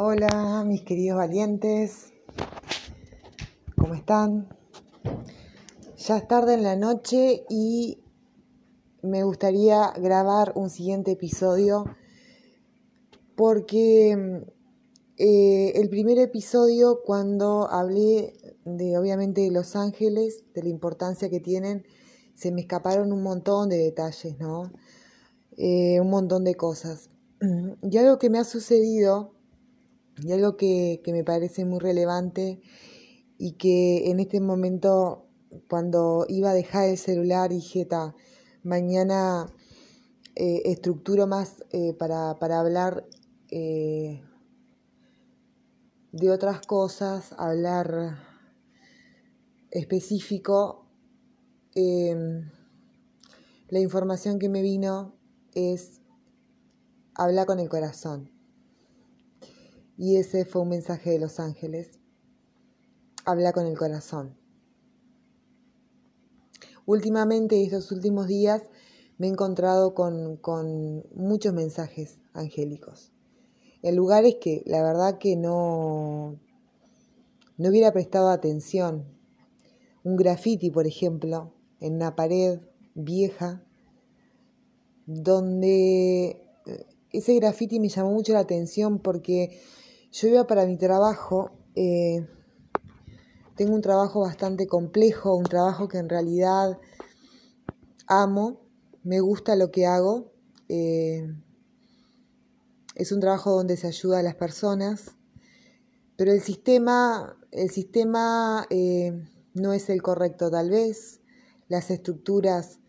Hola, mis queridos valientes. ¿Cómo están? Ya es tarde en la noche y me gustaría grabar un siguiente episodio porque eh, el primer episodio cuando hablé de obviamente de Los Ángeles, de la importancia que tienen, se me escaparon un montón de detalles, ¿no? Eh, un montón de cosas. Y algo que me ha sucedido, y algo que, me parece muy relevante, y que en este momento, cuando iba a dejar el celular, dije, mañana eh, estructuro más eh, para, para, hablar de otras cosas, hablar específico. la información que me vino es habla con el corazón. Y ese fue un mensaje de los ángeles. Habla con el corazón. Últimamente, estos últimos días, me he encontrado con, con muchos mensajes angélicos. En lugares que la verdad que no, no hubiera prestado atención. Un graffiti, por ejemplo, en una pared vieja donde eh, ese graffiti me llamó mucho la atención porque yo iba para mi trabajo, eh, tengo un trabajo bastante complejo, un trabajo que en realidad amo, me gusta lo que hago, eh, es un trabajo donde se ayuda a las personas, pero el sistema, el sistema no es el correcto tal vez, las estructuras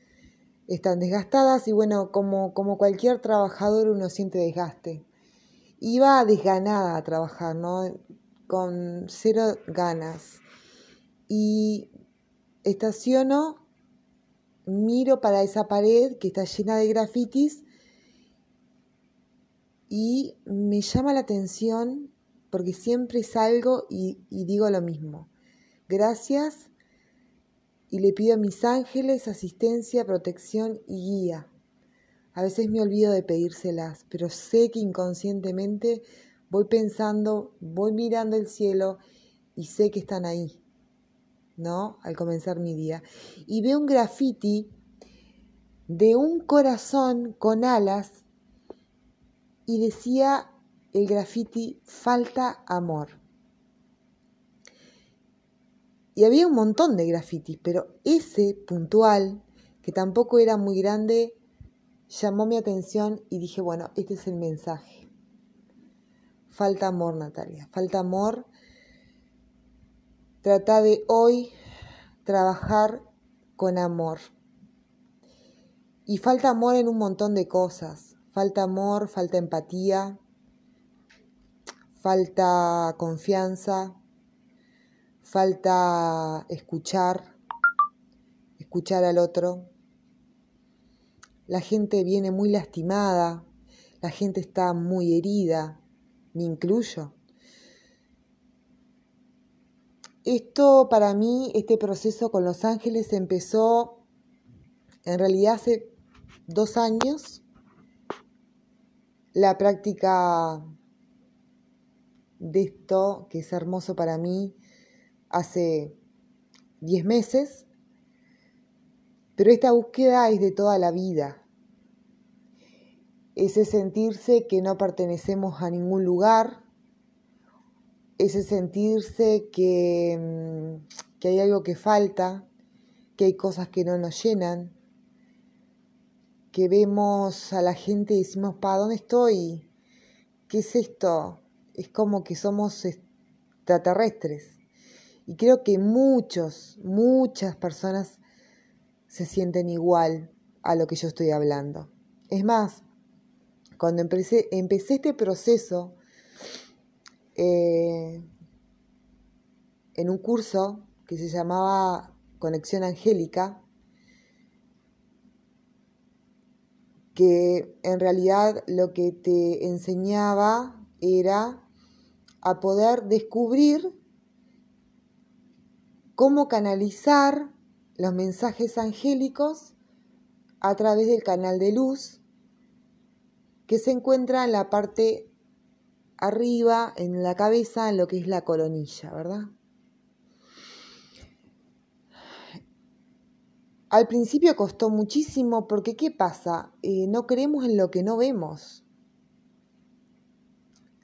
están desgastadas y bueno, como, como cualquier trabajador uno siente desgaste. Iba desganada a trabajar, ¿no? Con cero ganas. Y estaciono, miro para esa pared que está llena de grafitis y me llama la atención porque siempre salgo y, y digo lo mismo. Gracias y le pido a mis ángeles asistencia, protección y guía. A veces me olvido de pedírselas, pero sé que inconscientemente voy pensando, voy mirando el cielo y sé que están ahí, ¿no? Al comenzar mi día. Y veo un graffiti de un corazón con alas y decía el graffiti falta amor. Y había un montón de grafitis, pero ese puntual, que tampoco era muy grande, llamó mi atención y dije, bueno, este es el mensaje. Falta amor, Natalia, falta amor. Trata de hoy trabajar con amor. Y falta amor en un montón de cosas. Falta amor, falta empatía, falta confianza, falta escuchar, escuchar al otro. La gente viene muy lastimada, la gente está muy herida, me incluyo. Esto para mí, este proceso con los ángeles empezó en realidad hace dos años. La práctica de esto, que es hermoso para mí, hace 10 meses, pero esta búsqueda es de toda la vida. Ese sentirse que no pertenecemos a ningún lugar, ese sentirse que, mm, que hay algo que falta, que hay cosas que no nos llenan, que vemos a la gente y decimos, ¿para dónde estoy? ¿Qué es esto? Es como que somos extraterrestres. Y creo que muchos, muchas personas se sienten igual a lo que yo estoy hablando. Es más, cuando empecé, este proceso eh, en un curso que se llamaba Conexión Angélica, que en realidad lo que te enseñaba era a poder descubrir cómo canalizar los mensajes angélicos a través del canal de luz que se encuentra en la parte arriba, en la cabeza, en lo que es la coronilla, ¿verdad? Al principio costó muchísimo porque ¿qué pasa? Eh, no creemos en lo que no vemos.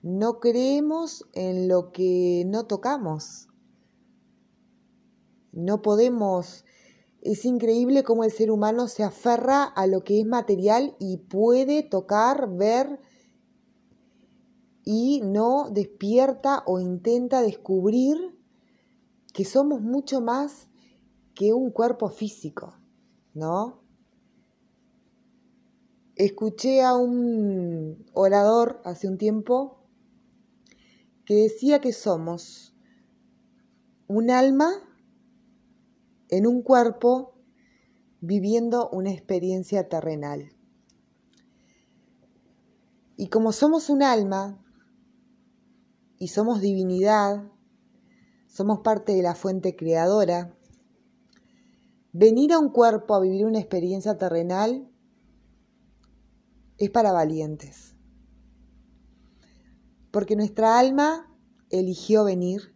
No creemos en lo que no tocamos. No podemos... Es increíble cómo el ser humano se aferra a lo que es material y puede tocar, ver y no despierta o intenta descubrir que somos mucho más que un cuerpo físico, ¿no? Escuché a un orador hace un tiempo que decía que somos un alma en un cuerpo viviendo una experiencia terrenal. Y como somos un alma y somos divinidad, somos parte de la fuente creadora, venir a un cuerpo a vivir una experiencia terrenal es para valientes. Porque nuestra alma eligió venir,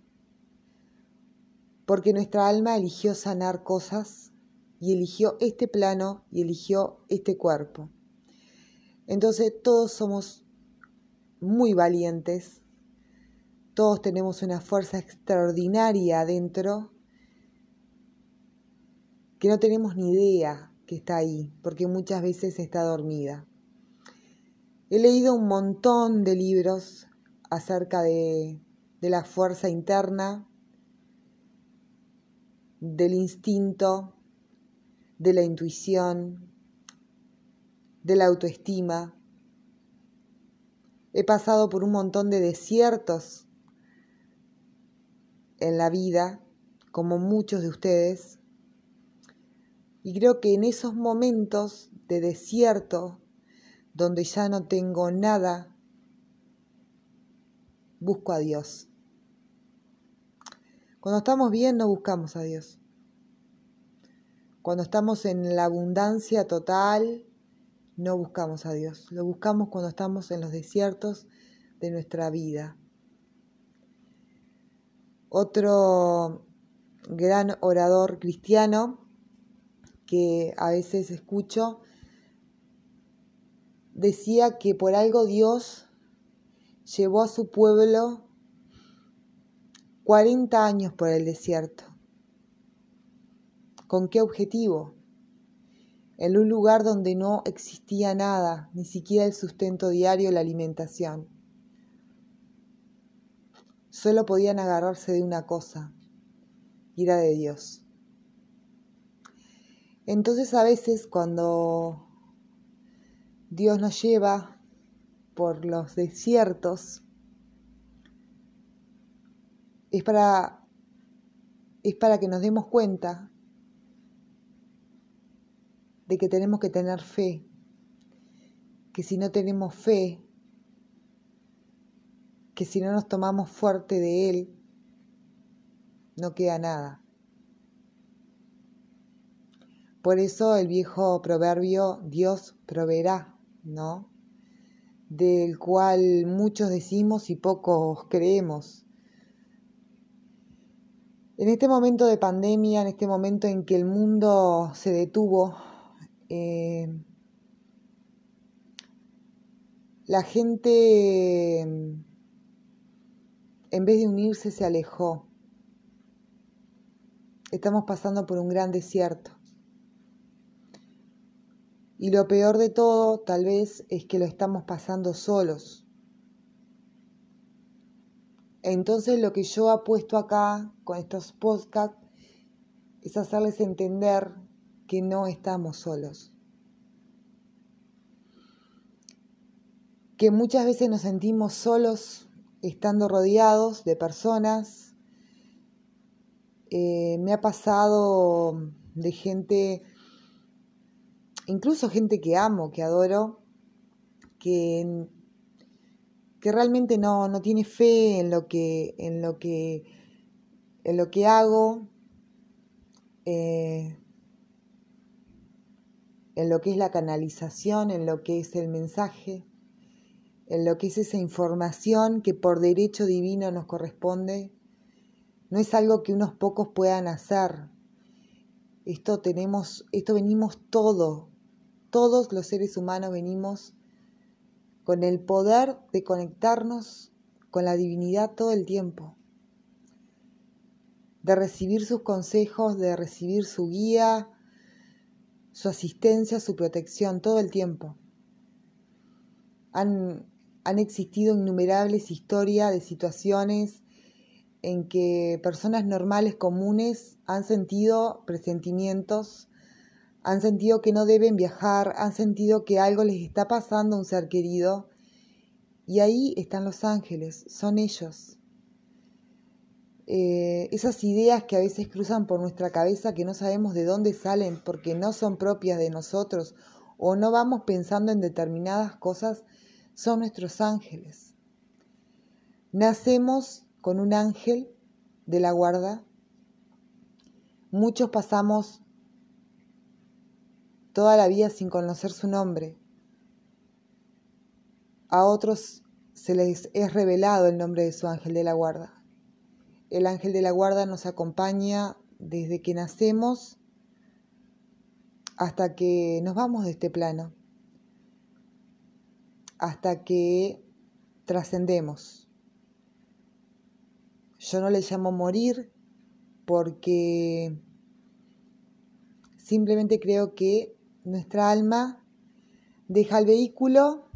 porque nuestra alma eligió sanar cosas y eligió este plano y eligió este cuerpo. Entonces todos somos muy valientes, todos tenemos una fuerza extraordinaria adentro que no tenemos ni idea que está ahí, porque muchas veces está dormida. He leído un montón de libros acerca de, de la fuerza interna, del instinto, de la intuición, de la autoestima. He pasado por un montón de desiertos en la vida, como muchos de ustedes, y creo que en esos momentos de desierto, donde ya no tengo nada, busco a Dios. Cuando estamos bien no buscamos a Dios. Cuando estamos en la abundancia total, no buscamos a Dios. Lo buscamos cuando estamos en los desiertos de nuestra vida. Otro gran orador cristiano que a veces escucho, decía que por algo Dios llevó a su pueblo 40 años por el desierto. ¿Con qué objetivo? En un lugar donde no existía nada, ni siquiera el sustento diario, la alimentación. Solo podían agarrarse de una cosa, y era de Dios. Entonces a veces cuando Dios nos lleva por los desiertos, es para, es para que nos demos cuenta de que tenemos que tener fe, que si no tenemos fe, que si no nos tomamos fuerte de Él, no queda nada. Por eso el viejo proverbio Dios proveerá, ¿no? Del cual muchos decimos y pocos creemos. En este momento de pandemia, en este momento en que el mundo se detuvo, eh, la gente, en vez de unirse, se alejó. Estamos pasando por un gran desierto. Y lo peor de todo, tal vez, es que lo estamos pasando solos. Entonces lo que yo apuesto acá con estos podcasts es hacerles entender que no estamos solos. Que muchas veces nos sentimos solos estando rodeados de personas. Eh, me ha pasado de gente incluso gente que amo, que adoro, que, que realmente no, no, tiene fe en lo que, en lo que, en lo que hago, eh, en lo que es la canalización, en lo que es el mensaje, en lo que es esa información que por derecho divino nos corresponde, no es algo que unos pocos puedan hacer. Esto tenemos, esto venimos todo, todos los seres humanos venimos con el poder de conectarnos con la divinidad todo el tiempo, de recibir sus consejos, de recibir su guía, su asistencia, su protección todo el tiempo. Han, han existido innumerables historias de situaciones en que personas normales, comunes, han sentido presentimientos, han sentido que no deben viajar, han sentido que algo les está pasando a un ser querido. Y ahí están los ángeles, son ellos. Eh, esas ideas que a veces cruzan por nuestra cabeza que no sabemos de dónde salen porque no son propias de nosotros o no vamos pensando en determinadas cosas, son nuestros ángeles. Nacemos con un ángel de la guarda. Muchos pasamos toda la vida sin conocer su nombre. A otros se les es revelado el nombre de su ángel de la guarda. El ángel de la guarda nos acompaña desde que nacemos hasta que nos vamos de este plano, hasta que trascendemos. Yo no le llamo morir porque simplemente creo que nuestra alma deja el vehículo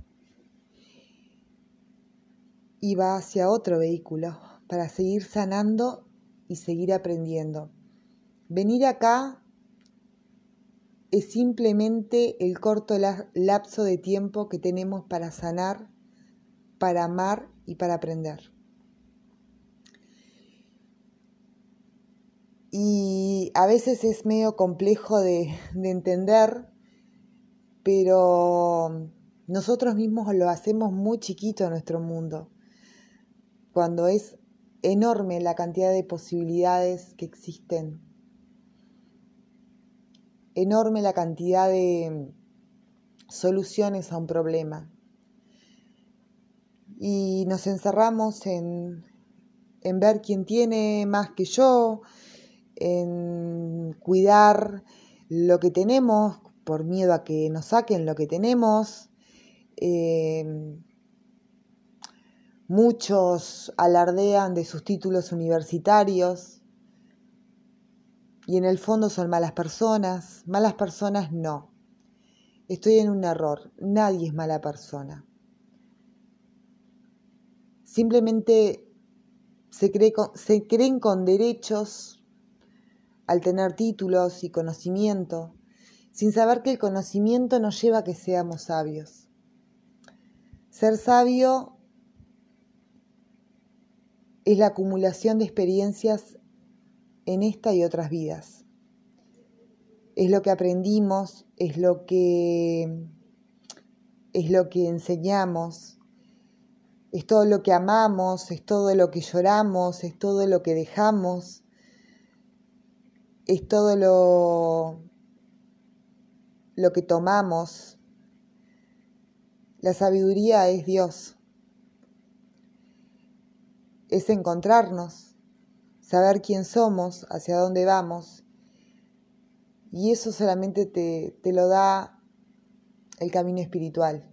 y va hacia otro vehículo para seguir sanando y seguir aprendiendo. Venir acá es simplemente el corto lapso de tiempo que tenemos para sanar, para amar y para aprender. y a veces es medio complejo de, entender, pero nosotros mismos lo hacemos muy chiquito en nuestro mundo, cuando es enorme la cantidad de posibilidades que existen, enorme la cantidad de soluciones a un problema. Y nos encerramos en, en ver quién tiene más que yo, en cuidar lo que tenemos por miedo a que nos saquen lo que tenemos. Eh, muchos alardean de sus títulos universitarios y en el fondo son malas personas. Malas personas no. Estoy en un error. Nadie es mala persona. Simplemente se, se creen con derechos al tener títulos y conocimiento, sin saber que el conocimiento nos lleva a que seamos sabios. Ser sabio es la acumulación de experiencias en esta y otras vidas. Es lo que aprendimos, es lo que es lo que enseñamos, es todo lo que amamos, es todo lo que lloramos, es todo lo que dejamos, es todo lo, lo que tomamos. La sabiduría es Dios. Es encontrarnos, saber quién somos, hacia dónde vamos. Y eso solamente te, te lo da el camino espiritual.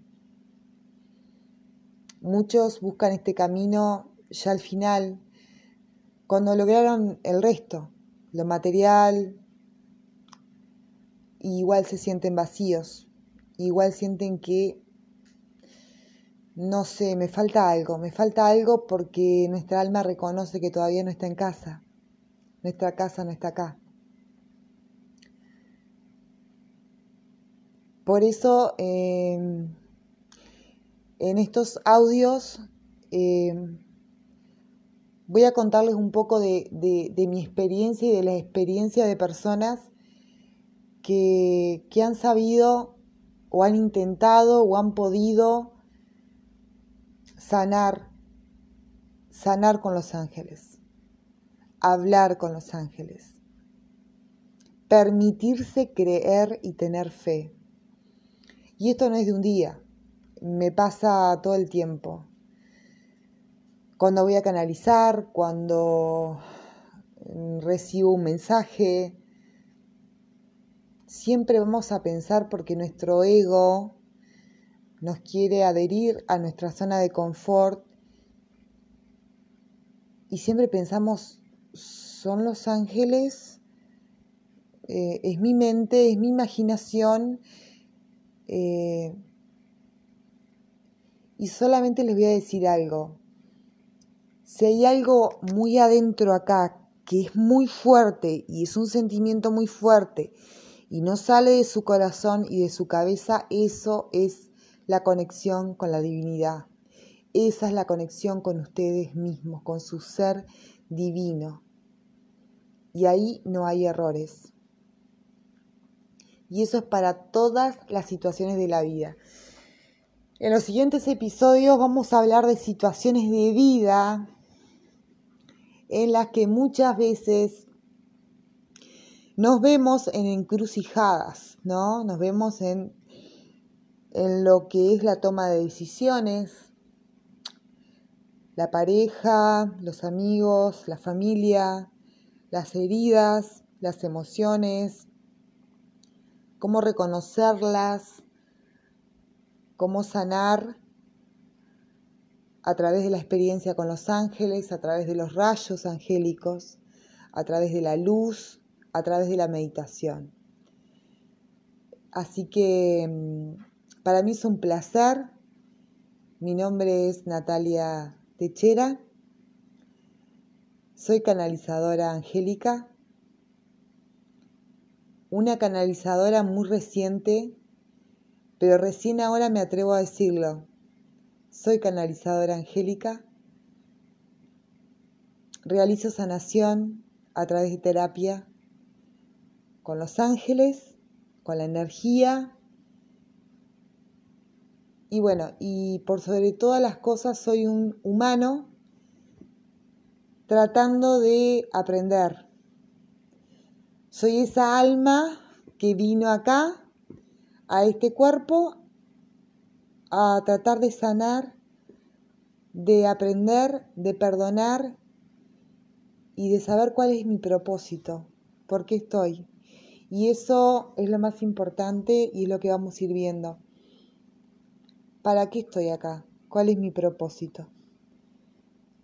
Muchos buscan este camino ya al final, cuando lograron el resto, lo material, igual se sienten vacíos, igual sienten que, no sé, me falta algo, me falta algo porque nuestra alma reconoce que todavía no está en casa, nuestra casa no está acá. Por eso em, en estos audios em, voy a contarles un poco de, mi experiencia y de la experiencia de personas que, que han sabido o han intentado o han podido sanar, sanar con los ángeles, hablar con los ángeles, permitirse creer y tener fe. Y esto no es de un día, me pasa todo el tiempo. Cuando voy a canalizar, cuando recibo un mensaje, siempre vamos a pensar porque nuestro ego nos quiere adherir a nuestra zona de confort y siempre pensamos, ¿son los ángeles? Eh, ¿Es mi mente? ¿Es mi imaginación? Eh, y solamente les voy a decir algo. Si hay algo muy adentro acá que es muy fuerte y es un sentimiento muy fuerte y no sale de su corazón y de su cabeza, eso es la conexión con la divinidad. Esa es la conexión con ustedes mismos, con su ser divino. Y ahí no hay errores. Y eso es para todas las situaciones de la vida. En los siguientes episodios vamos a hablar de situaciones de vida en las que muchas veces nos vemos en encrucijadas, ¿no? Nos vemos en, en lo que es la toma de decisiones, la pareja, los amigos, la familia, las heridas, las emociones, cómo reconocerlas, cómo sanar a través de la experiencia con los ángeles, a través de los rayos angélicos, a través de la luz, a través de la meditación. Así que mm, para mí es un placer. Mi nombre es Natalia Techera. Soy canalizadora angélica. Una canalizadora muy reciente, pero recién ahora me atrevo a decirlo. Soy canalizadora angélica. Realizo sanación a través de terapia con los ángeles, con la energía. Y bueno, y por sobre todas las cosas soy un humano tratando de aprender. Soy esa alma que vino acá, a este cuerpo, a tratar de sanar, de aprender, de perdonar y de saber cuál es mi propósito, por qué estoy. Y eso es lo más importante y es lo que vamos a ir viendo. ¿Para qué estoy acá? ¿Cuál es mi propósito?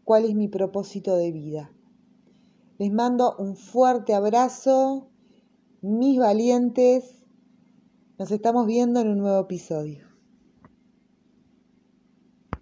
¿Cuál es mi propósito de vida? Les mando un fuerte abrazo, mis valientes. Nos estamos viendo en un nuevo episodio.